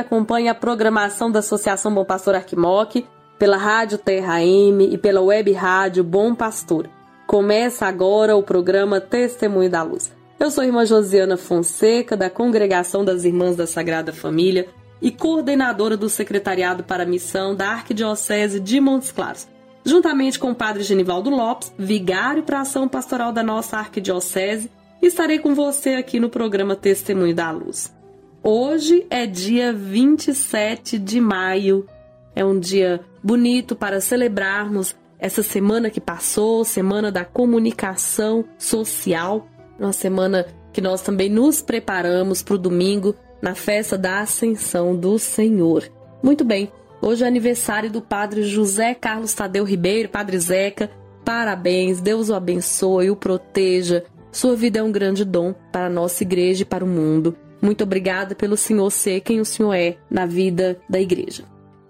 Acompanha a programação da Associação Bom Pastor Arquimoc, pela Rádio Terra M e pela Web Rádio Bom Pastor. Começa agora o programa Testemunho da Luz. Eu sou a irmã Josiana Fonseca, da Congregação das Irmãs da Sagrada Família e coordenadora do Secretariado para a Missão da Arquidiocese de Montes Claros. Juntamente com o Padre Genivaldo Lopes, vigário para a ação pastoral da nossa Arquidiocese, estarei com você aqui no programa Testemunho da Luz. Hoje é dia 27 de maio. É um dia bonito para celebrarmos essa semana que passou, semana da comunicação social, uma semana que nós também nos preparamos para o domingo na festa da Ascensão do Senhor. Muito bem, hoje é aniversário do Padre José Carlos Tadeu Ribeiro, Padre Zeca. Parabéns, Deus o abençoe, o proteja. Sua vida é um grande dom para a nossa igreja e para o mundo. Muito obrigada pelo Senhor ser quem o Senhor é na vida da igreja.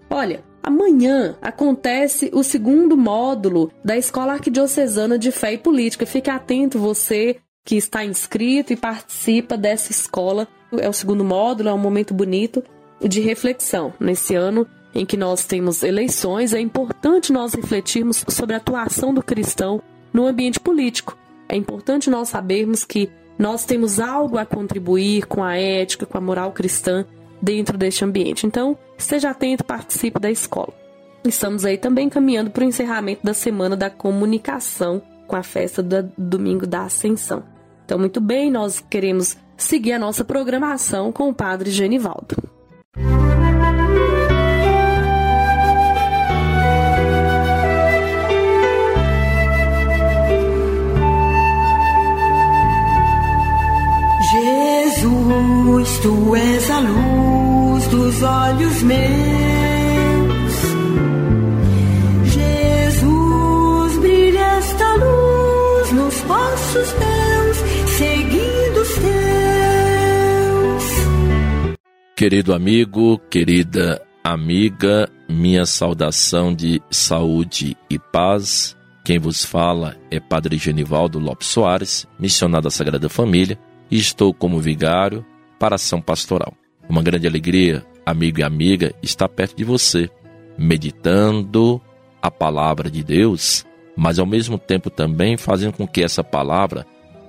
Olha, amanhã acontece o segundo módulo da Escola Arquidiocesana de Fé e Política. Fique atento você que está inscrito e participa dessa escola. É o segundo módulo, é um momento bonito de reflexão. Nesse ano em que nós temos eleições, é importante nós refletirmos sobre a atuação do cristão no ambiente político. É importante nós sabermos que nós temos algo a contribuir com a ética, com a moral cristã dentro deste ambiente. Então, esteja atento, participe da escola. Estamos aí também caminhando para o encerramento da semana da comunicação com a festa do domingo da Ascensão. Então, muito bem, nós queremos seguir a nossa programação com o Padre Genivaldo. Tu és a luz dos olhos meus. Jesus, brilha esta luz nos passos teus, seguindo os teus. Querido amigo, querida amiga, minha saudação de saúde e paz. Quem vos fala é Padre Genivaldo Lopes Soares, missionário da Sagrada Família, e estou como vigário para a ação pastoral. Uma grande alegria, amigo e amiga, estar perto de você, meditando a palavra de Deus, mas ao mesmo tempo também fazendo com que essa palavra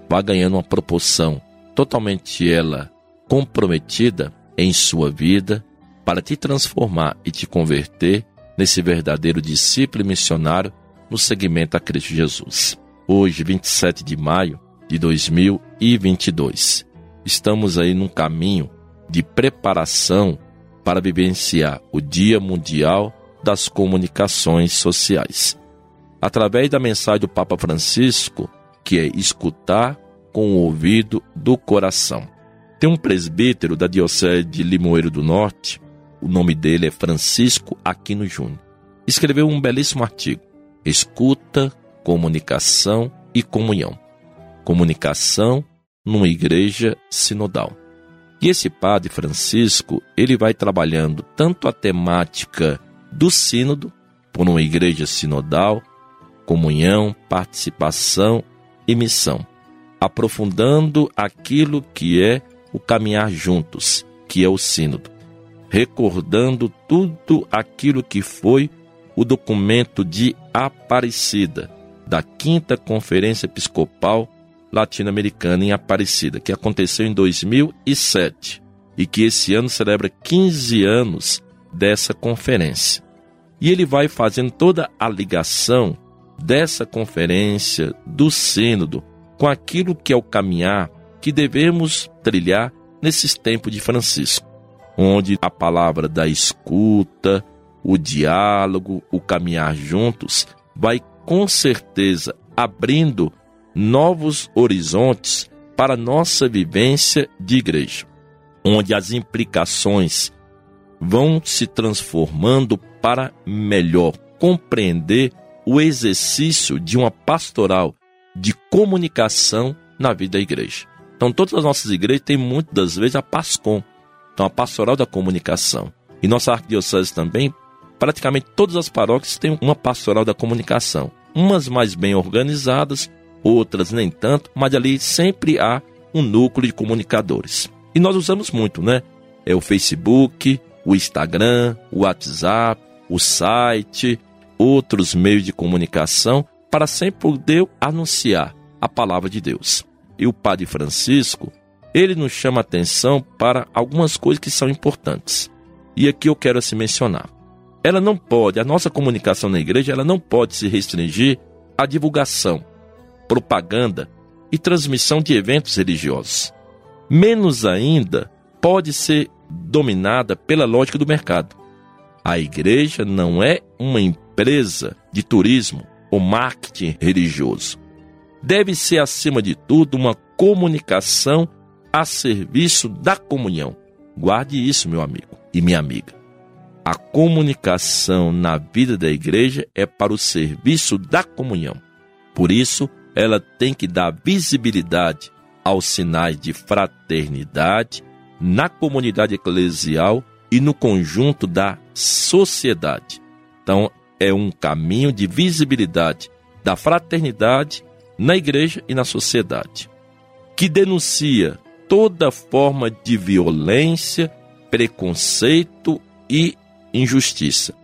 vá ganhando uma proporção totalmente ela comprometida em sua vida para te transformar e te converter nesse verdadeiro discípulo missionário no segmento a Cristo Jesus. Hoje, 27 de maio de 2022, estamos aí num caminho de preparação para vivenciar o Dia Mundial das Comunicações Sociais. Através da mensagem do Papa Francisco, que é escutar com o ouvido do coração. Tem um presbítero da Diocese de Limoeiro do Norte, o nome dele é Francisco Aquino Júnior. Escreveu um belíssimo artigo: Escuta, Comunicação e Comunhão. Comunicação numa igreja sinodal. E esse padre Francisco, ele vai trabalhando tanto a temática do sínodo, por uma igreja sinodal, comunhão, participação e missão, aprofundando aquilo que é o caminhar juntos, que é o sínodo, recordando tudo aquilo que foi o documento de Aparecida da Quinta Conferência Episcopal latino-americana em Aparecida, que aconteceu em 2007 e que esse ano celebra 15 anos dessa conferência. E ele vai fazendo toda a ligação dessa conferência, do Sínodo, com aquilo que é o caminhar que devemos trilhar nesses tempos de Francisco, onde a palavra da escuta, o diálogo, o caminhar juntos, vai com certeza abrindo novos horizontes para nossa vivência de igreja, onde as implicações vão se transformando para melhor compreender o exercício de uma pastoral de comunicação na vida da igreja. Então, todas as nossas igrejas têm muitas das vezes a PASCOM, então a pastoral da comunicação. E nossa arquidiocese também, praticamente todas as paróquias têm uma pastoral da comunicação. Umas mais bem organizadas, outras nem tanto, mas ali sempre há um núcleo de comunicadores. E nós usamos muito, né? É o Facebook, o Instagram, o WhatsApp, o site, outros meios de comunicação para sempre poder anunciar a palavra de Deus. E o Padre Francisco, ele nos chama atenção para algumas coisas que são importantes. E aqui eu quero assim mencionar. Ela não pode, a nossa comunicação na igreja, ela não pode se restringir à divulgação, propaganda e transmissão de eventos religiosos. Menos ainda pode ser dominada pela lógica do mercado. A igreja não é uma empresa de turismo ou marketing religioso. Deve ser, acima de tudo, uma comunicação a serviço da comunhão. Guarde isso, meu amigo e minha amiga. A comunicação na vida da igreja é para o serviço da comunhão. Por isso, ela tem que dar visibilidade aos sinais de fraternidade na comunidade eclesial e no conjunto da sociedade. Então, é um caminho de visibilidade da fraternidade na igreja e na sociedade, que denuncia toda forma de violência, preconceito e injustiça.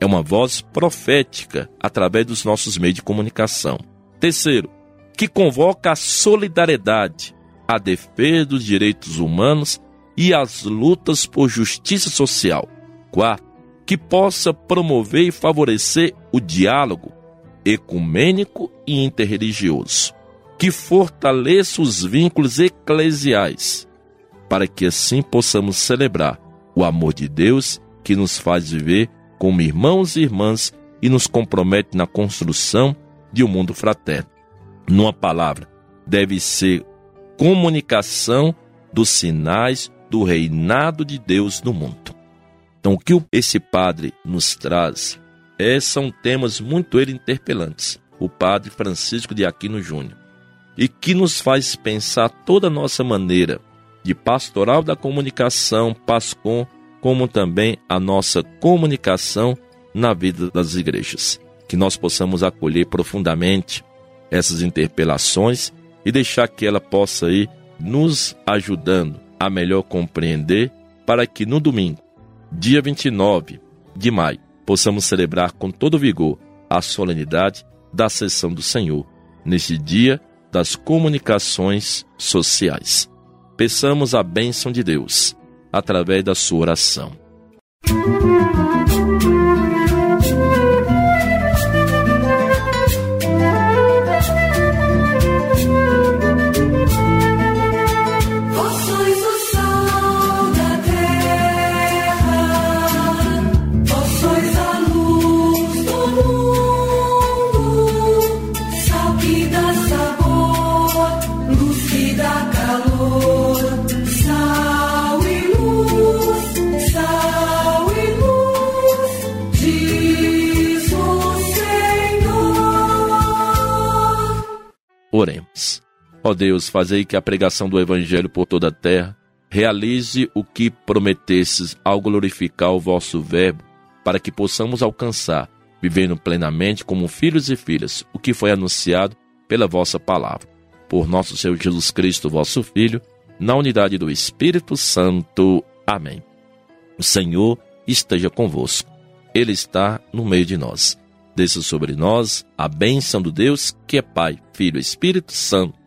É uma voz profética através dos nossos meios de comunicação. Terceiro, que convoca a solidariedade, a defesa dos direitos humanos e as lutas por justiça social. Quarto, que possa promover e favorecer o diálogo ecumênico e interreligioso, que fortaleça os vínculos eclesiais, para que assim possamos celebrar o amor de Deus que nos faz viver como irmãos e irmãs e nos compromete na construção de um mundo fraterno. Numa palavra, deve ser comunicação dos sinais do reinado de Deus no mundo. Então, o que esse padre nos traz é, são temas muito ele interpelantes. O padre Francisco de Aquino Júnior. E que nos faz pensar toda a nossa maneira de pastoral da comunicação, PASCOM, como também a nossa comunicação na vida das igrejas. Que nós possamos acolher profundamente essas interpelações e deixar que ela possa ir nos ajudando a melhor compreender para que no domingo dia 29 de maio, possamos celebrar com todo vigor a solenidade da sessão do Senhor, neste dia das comunicações sociais. Peçamos a bênção de Deus através da sua oração. Oremos. Ó Deus, fazei que a pregação do Evangelho por toda a terra realize o que prometesses ao glorificar o vosso Verbo, para que possamos alcançar, vivendo plenamente como filhos e filhas, o que foi anunciado pela vossa palavra. Por nosso Senhor Jesus Cristo, vosso Filho, na unidade do Espírito Santo. Amém. O Senhor esteja convosco. Ele está no meio de nós desça sobre nós a bênção do Deus que é Pai, Filho e Espírito Santo.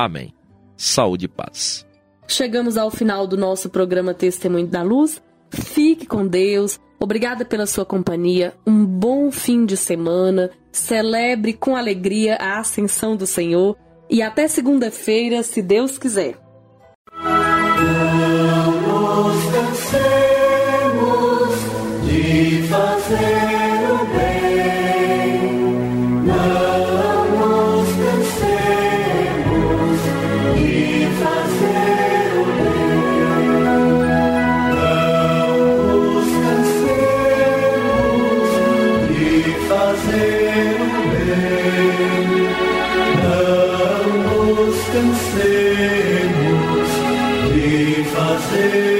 Amém. Saúde e paz. Chegamos ao final do nosso programa Testemunho da Luz. Fique com Deus. Obrigada pela sua companhia. Um bom fim de semana. Celebre com alegria a ascensão do Senhor. E até segunda-feira, se Deus quiser. fazer.